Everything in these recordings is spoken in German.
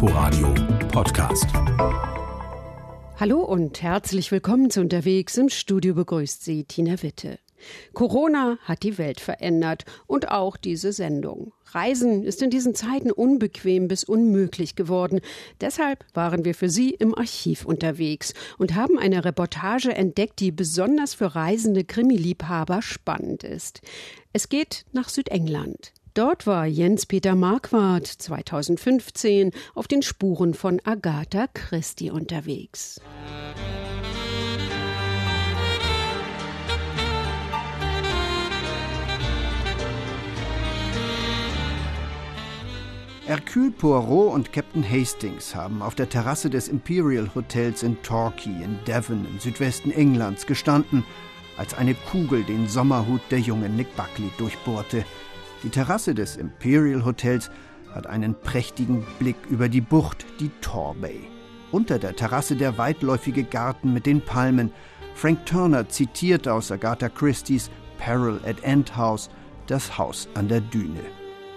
Inforadio Podcast. Hallo und herzlich willkommen zu Unterwegs. Im Studio begrüßt Sie Tina Witte. Corona hat die Welt verändert und auch diese Sendung. Reisen ist in diesen Zeiten unbequem bis unmöglich geworden. Deshalb waren wir für Sie im Archiv unterwegs und haben eine Reportage entdeckt, die besonders für reisende Krimiliebhaber spannend ist. Es geht nach Südengland. Dort war Jens-Peter Marquardt 2015 auf den Spuren von Agatha Christie unterwegs. Hercule Poirot und Captain Hastings haben auf der Terrasse des Imperial Hotels in Torquay in Devon im Südwesten Englands gestanden, als eine Kugel den Sommerhut der jungen Nick Buckley durchbohrte. Die Terrasse des Imperial Hotels hat einen prächtigen Blick über die Bucht, die Torbay. Unter der Terrasse der weitläufige Garten mit den Palmen. Frank Turner zitiert aus Agatha Christie's Peril at End House das Haus an der Düne.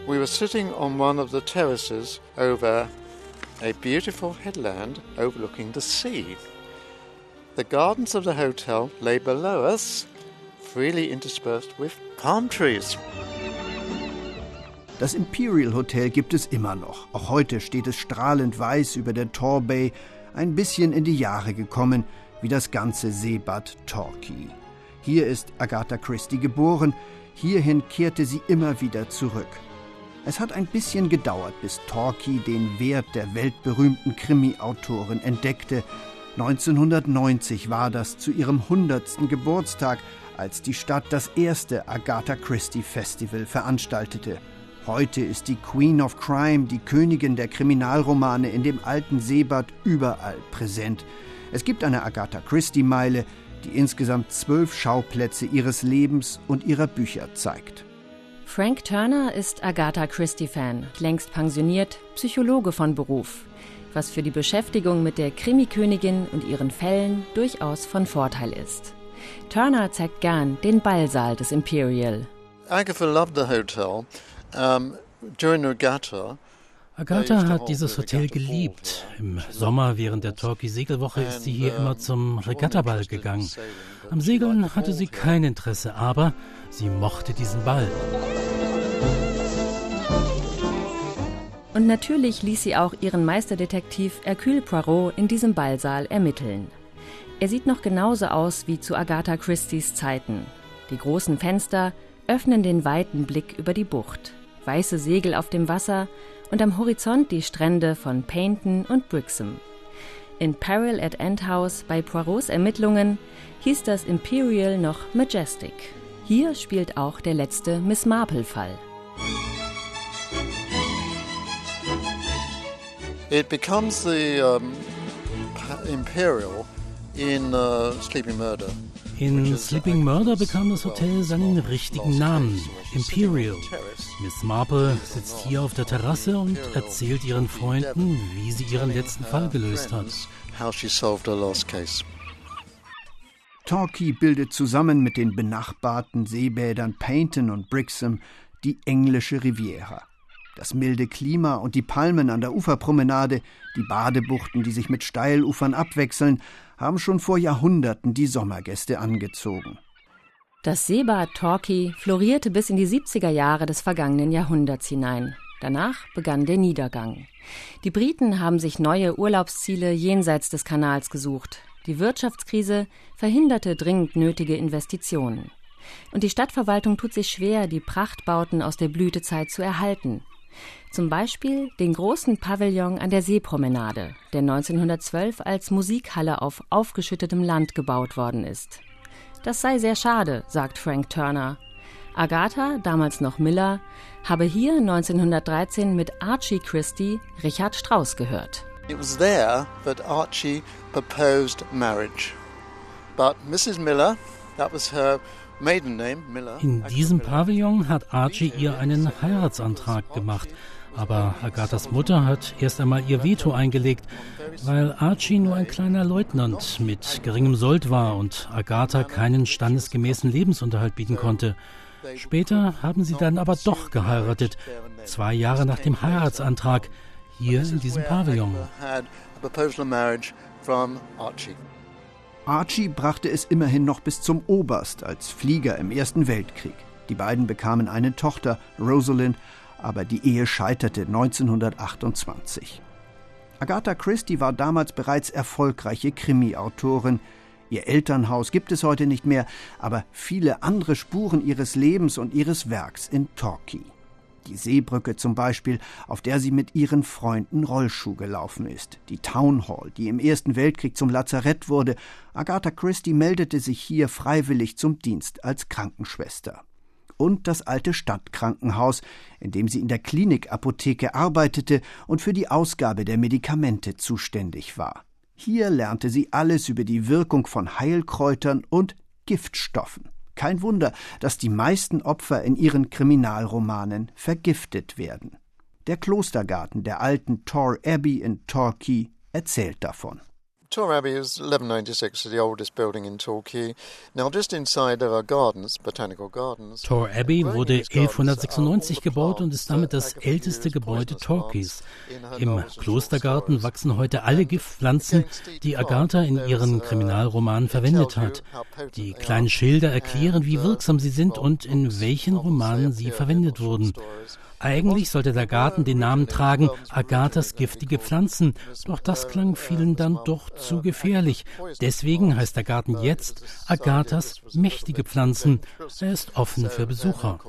We were sitting on one of the terraces over a beautiful headland overlooking the sea. The gardens of the hotel lay below us, freely interspersed with palm trees. Das Imperial Hotel gibt es immer noch. Auch heute steht es strahlend weiß über der Torbay, ein bisschen in die Jahre gekommen, wie das ganze Seebad Torquay. Hier ist Agatha Christie geboren, hierhin kehrte sie immer wieder zurück. Es hat ein bisschen gedauert, bis Torquay den Wert der weltberühmten Krimi-Autorin entdeckte. 1990 war das zu ihrem 100. Geburtstag, als die Stadt das erste Agatha Christie Festival veranstaltete. Heute ist die Queen of Crime, die Königin der Kriminalromane in dem alten Seebad überall präsent. Es gibt eine Agatha Christie-Meile, die insgesamt zwölf Schauplätze ihres Lebens und ihrer Bücher zeigt. Frank Turner ist Agatha Christie-Fan, längst pensioniert, Psychologe von Beruf, was für die Beschäftigung mit der Krimikönigin und ihren Fällen durchaus von Vorteil ist. Turner zeigt gern den Ballsaal des Imperial. Agatha loved the hotel. Um, during regatta, Agatha hat dieses Hotel geliebt. Im Sommer während der Torquay-Segelwoche ist sie hier immer zum Regattaball gegangen. Am Segeln hatte sie kein Interesse, aber sie mochte diesen Ball. Und natürlich ließ sie auch ihren Meisterdetektiv Hercule Poirot in diesem Ballsaal ermitteln. Er sieht noch genauso aus wie zu Agatha Christie's Zeiten. Die großen Fenster öffnen den weiten Blick über die Bucht. Weiße Segel auf dem Wasser und am Horizont die Strände von Paynton und Brixham. In Peril at End House bei Poirots Ermittlungen hieß das Imperial noch Majestic. Hier spielt auch der letzte Miss Marple-Fall. It becomes the um, Imperial in uh, Sleeping Murder. In Sleeping Murder bekam das Hotel seinen richtigen Namen, Imperial. Miss Marple sitzt hier auf der Terrasse und erzählt ihren Freunden, wie sie ihren letzten Fall gelöst hat. Torquay bildet zusammen mit den benachbarten Seebädern Paynton und Brixham die englische Riviera. Das milde Klima und die Palmen an der Uferpromenade, die Badebuchten, die sich mit Steilufern abwechseln, haben schon vor Jahrhunderten die Sommergäste angezogen. Das Seebad Torquay florierte bis in die 70er Jahre des vergangenen Jahrhunderts hinein. Danach begann der Niedergang. Die Briten haben sich neue Urlaubsziele jenseits des Kanals gesucht. Die Wirtschaftskrise verhinderte dringend nötige Investitionen. Und die Stadtverwaltung tut sich schwer, die Prachtbauten aus der Blütezeit zu erhalten. Zum Beispiel den großen Pavillon an der Seepromenade, der 1912 als Musikhalle auf aufgeschüttetem Land gebaut worden ist. Das sei sehr schade, sagt Frank Turner. Agatha, damals noch Miller, habe hier 1913 mit Archie Christie Richard Strauss gehört. It was there that Archie proposed marriage. But Mrs. Miller, that was her in diesem Pavillon hat Archie ihr einen Heiratsantrag gemacht. Aber Agathas Mutter hat erst einmal ihr Veto eingelegt, weil Archie nur ein kleiner Leutnant mit geringem Sold war und Agatha keinen standesgemäßen Lebensunterhalt bieten konnte. Später haben sie dann aber doch geheiratet, zwei Jahre nach dem Heiratsantrag. hier in diesem Pavillon. Archie brachte es immerhin noch bis zum Oberst als Flieger im Ersten Weltkrieg. Die beiden bekamen eine Tochter, Rosalind, aber die Ehe scheiterte 1928. Agatha Christie war damals bereits erfolgreiche Krimi-Autorin. Ihr Elternhaus gibt es heute nicht mehr, aber viele andere Spuren ihres Lebens und ihres Werks in Torquay. Die Seebrücke zum Beispiel, auf der sie mit ihren Freunden Rollschuh gelaufen ist. Die Town Hall, die im Ersten Weltkrieg zum Lazarett wurde. Agatha Christie meldete sich hier freiwillig zum Dienst als Krankenschwester. Und das alte Stadtkrankenhaus, in dem sie in der Klinikapotheke arbeitete und für die Ausgabe der Medikamente zuständig war. Hier lernte sie alles über die Wirkung von Heilkräutern und Giftstoffen. Kein Wunder, dass die meisten Opfer in ihren Kriminalromanen vergiftet werden. Der Klostergarten der alten Tor Abbey in Torquay erzählt davon. Tor Abbey is 1196, the oldest building in Torquay. Now, just inside there are gardens, botanical gardens. Tor Abbey wurde 1196 gebaut und ist damit das älteste Gebäude Torquays. Im Klostergarten wachsen heute alle Giftpflanzen, die Agatha in ihren Kriminalromanen verwendet hat. Die kleinen Schilder erklären, wie wirksam sie sind und in welchen Romanen sie verwendet wurden. Eigentlich sollte der Garten den Namen tragen Agathas giftige Pflanzen, doch das klang vielen dann doch zu gefährlich. Deswegen heißt der Garten jetzt Agathas mächtige Pflanzen. Er ist offen für Besucher.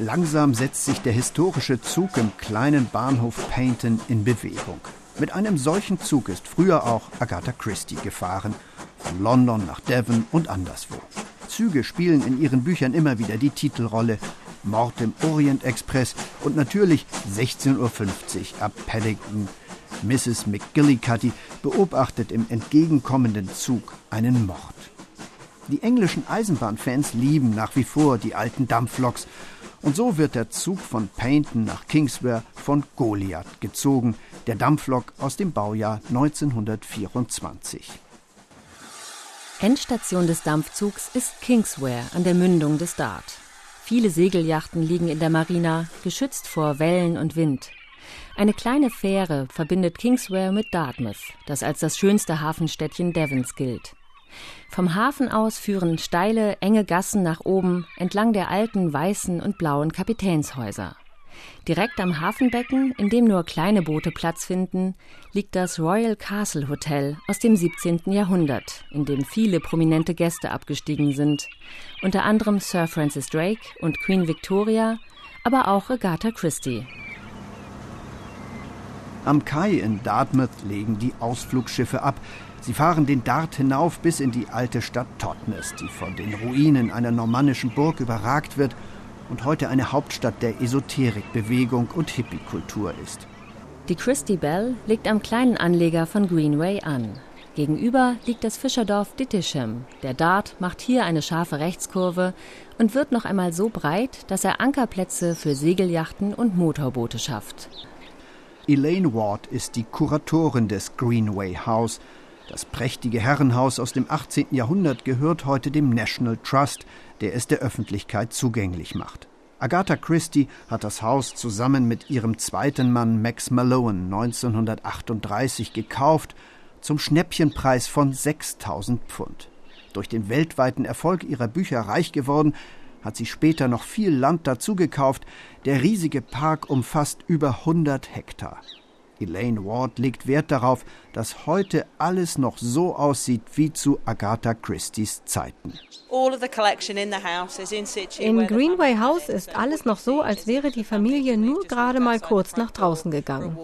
Langsam setzt sich der historische Zug im kleinen Bahnhof Paynton in Bewegung. Mit einem solchen Zug ist früher auch Agatha Christie gefahren, von London nach Devon und anderswo. Züge spielen in ihren Büchern immer wieder die Titelrolle. Mord im Orient Express und natürlich 16.50 Uhr ab Paddington. Mrs. McGillicuddy beobachtet im entgegenkommenden Zug einen Mord. Die englischen Eisenbahnfans lieben nach wie vor die alten Dampfloks. Und so wird der Zug von Paynton nach Kingswear von Goliath gezogen, der Dampflok aus dem Baujahr 1924. Endstation des Dampfzugs ist Kingswear an der Mündung des Dart. Viele Segelyachten liegen in der Marina, geschützt vor Wellen und Wind. Eine kleine Fähre verbindet Kingswear mit Dartmouth, das als das schönste Hafenstädtchen Devons gilt. Vom Hafen aus führen steile, enge Gassen nach oben entlang der alten weißen und blauen Kapitänshäuser. Direkt am Hafenbecken, in dem nur kleine Boote Platz finden, liegt das Royal Castle Hotel aus dem 17. Jahrhundert, in dem viele prominente Gäste abgestiegen sind, unter anderem Sir Francis Drake und Queen Victoria, aber auch Agatha Christie. Am Kai in Dartmouth legen die Ausflugschiffe ab. Sie fahren den Dart hinauf bis in die alte Stadt Totnes, die von den Ruinen einer normannischen Burg überragt wird und heute eine Hauptstadt der Esoterikbewegung und Hippie-Kultur ist. Die Christie Bell liegt am kleinen Anleger von Greenway an. Gegenüber liegt das Fischerdorf Dittischem. Der Dart macht hier eine scharfe Rechtskurve und wird noch einmal so breit, dass er Ankerplätze für Segelyachten und Motorboote schafft. Elaine Ward ist die Kuratorin des Greenway House. Das prächtige Herrenhaus aus dem 18. Jahrhundert gehört heute dem National Trust, der es der Öffentlichkeit zugänglich macht. Agatha Christie hat das Haus zusammen mit ihrem zweiten Mann Max Malone 1938 gekauft, zum Schnäppchenpreis von 6000 Pfund. Durch den weltweiten Erfolg ihrer Bücher reich geworden, hat sie später noch viel Land dazugekauft. Der riesige Park umfasst über 100 Hektar. Elaine Ward legt Wert darauf, dass heute alles noch so aussieht wie zu Agatha Christie's Zeiten. In Greenway House ist alles noch so, als wäre die Familie nur gerade mal kurz nach draußen gegangen.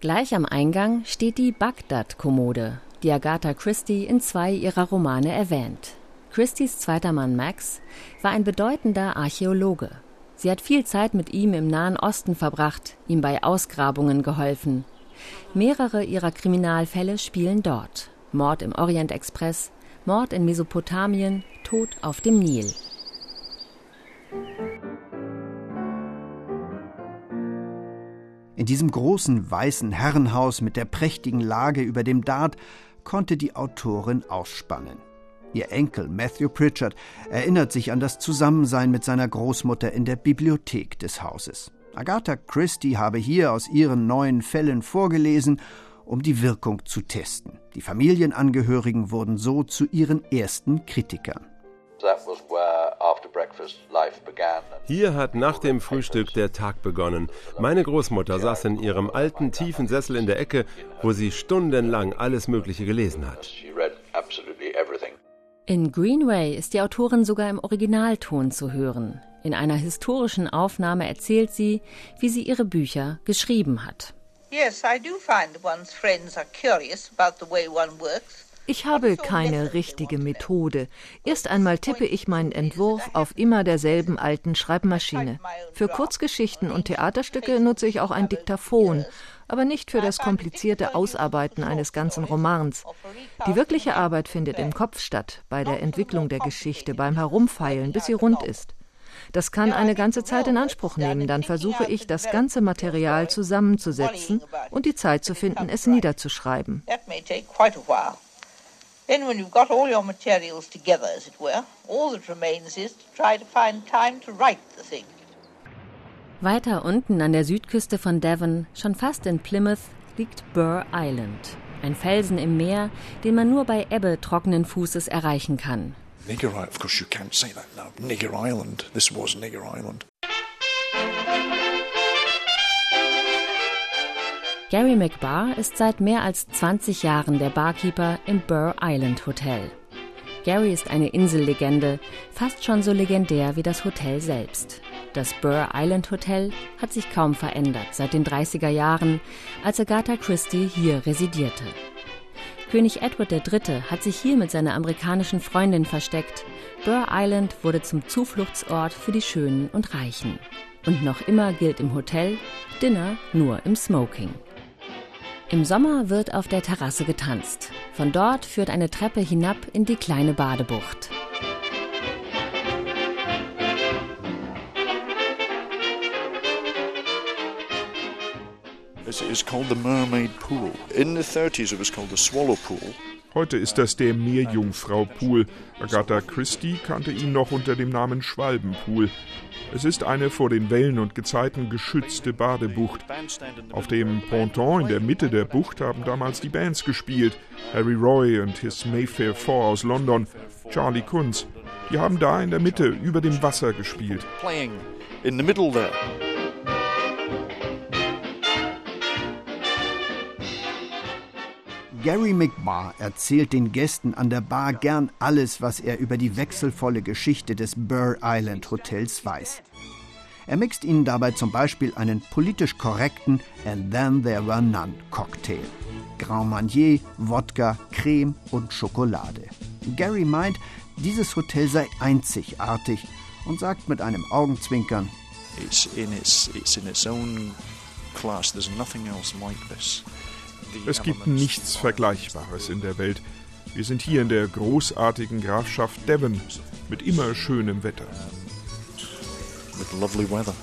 Gleich am Eingang steht die Bagdad-Kommode, die Agatha Christie in zwei ihrer Romane erwähnt. Christies zweiter Mann Max war ein bedeutender Archäologe. Sie hat viel Zeit mit ihm im Nahen Osten verbracht, ihm bei Ausgrabungen geholfen. Mehrere ihrer Kriminalfälle spielen dort. Mord im Orient Express, Mord in Mesopotamien, Tod auf dem Nil. In diesem großen weißen Herrenhaus mit der prächtigen Lage über dem Dart konnte die Autorin ausspannen. Ihr Enkel Matthew Pritchard erinnert sich an das Zusammensein mit seiner Großmutter in der Bibliothek des Hauses. Agatha Christie habe hier aus ihren neuen Fällen vorgelesen, um die Wirkung zu testen. Die Familienangehörigen wurden so zu ihren ersten Kritikern. Hier hat nach dem Frühstück der Tag begonnen. Meine Großmutter saß in ihrem alten, tiefen Sessel in der Ecke, wo sie stundenlang alles Mögliche gelesen hat. In Greenway ist die Autorin sogar im Originalton zu hören. In einer historischen Aufnahme erzählt sie, wie sie ihre Bücher geschrieben hat. Ich habe keine richtige Methode. Erst einmal tippe ich meinen Entwurf auf immer derselben alten Schreibmaschine. Für Kurzgeschichten und Theaterstücke nutze ich auch ein Diktaphon, aber nicht für das komplizierte Ausarbeiten eines ganzen Romans. Die wirkliche Arbeit findet im Kopf statt, bei der Entwicklung der Geschichte, beim Herumfeilen, bis sie rund ist. Das kann eine ganze Zeit in Anspruch nehmen. Dann versuche ich, das ganze Material zusammenzusetzen und die Zeit zu finden, es niederzuschreiben. Then, when you've got all your materials together, as it were, all that remains is to try to find time to write the thing. Weiter unten an der Südküste von Devon, schon fast in Plymouth, liegt Burr Island. Ein Felsen im Meer, den man nur bei Ebbe trockenen Fußes erreichen kann. Nigger Island. Of course, you can't say that now. Nigger Island. This was Nigger Island. Gary McBar ist seit mehr als 20 Jahren der Barkeeper im Burr Island Hotel. Gary ist eine Insellegende, fast schon so legendär wie das Hotel selbst. Das Burr Island Hotel hat sich kaum verändert seit den 30er Jahren, als Agatha Christie hier residierte. König Edward III. hat sich hier mit seiner amerikanischen Freundin versteckt. Burr Island wurde zum Zufluchtsort für die Schönen und Reichen. Und noch immer gilt im Hotel Dinner nur im Smoking. Im Sommer wird auf der Terrasse getanzt. Von dort führt eine Treppe hinab in die kleine Badebucht. It is called the Mermaid Pool. In the 30s it was called the Swallow Pool. Heute ist das der Meerjungfrau-Pool. Agatha Christie kannte ihn noch unter dem Namen Schwalbenpool. Es ist eine vor den Wellen und Gezeiten geschützte Badebucht. Auf dem Ponton in der Mitte der Bucht haben damals die Bands gespielt. Harry Roy und his Mayfair Four aus London, Charlie Kunz. Die haben da in der Mitte über dem Wasser gespielt. Playing in the middle there. Gary McBar erzählt den Gästen an der Bar gern alles, was er über die wechselvolle Geschichte des Burr Island Hotels weiß. Er mixt ihnen dabei zum Beispiel einen politisch korrekten And Then There Were None Cocktail. Grand Marnier, Wodka, Creme und Schokolade. Gary meint, dieses Hotel sei einzigartig und sagt mit einem Augenzwinkern: It's in its, it's in its own class. There's nothing else like this. Es gibt nichts Vergleichbares in der Welt. Wir sind hier in der großartigen Grafschaft Devon mit immer schönem Wetter. With lovely weather.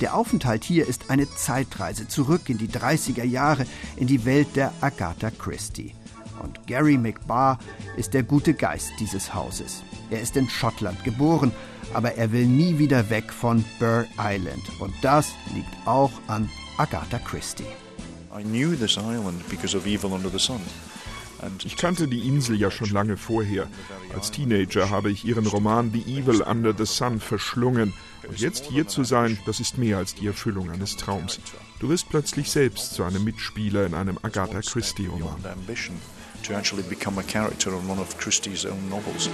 Der Aufenthalt hier ist eine Zeitreise zurück in die 30er Jahre in die Welt der Agatha Christie. Und Gary McBar ist der gute Geist dieses Hauses. Er ist in Schottland geboren, aber er will nie wieder weg von Burr Island. Und das liegt auch an Agatha Christie. Ich kannte die Insel ja schon lange vorher. Als Teenager habe ich ihren Roman The Evil Under the Sun verschlungen. Und jetzt hier zu sein, das ist mehr als die Erfüllung eines Traums. Du wirst plötzlich selbst zu einem Mitspieler in einem Agatha Christie-Roman to actually become a character in one of Christie's own novels.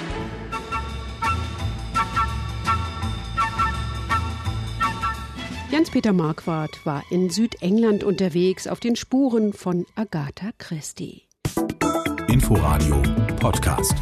Jens-Peter Marquardt war in Südengland unterwegs auf den Spuren von Agatha Christie. Inforadio Podcast.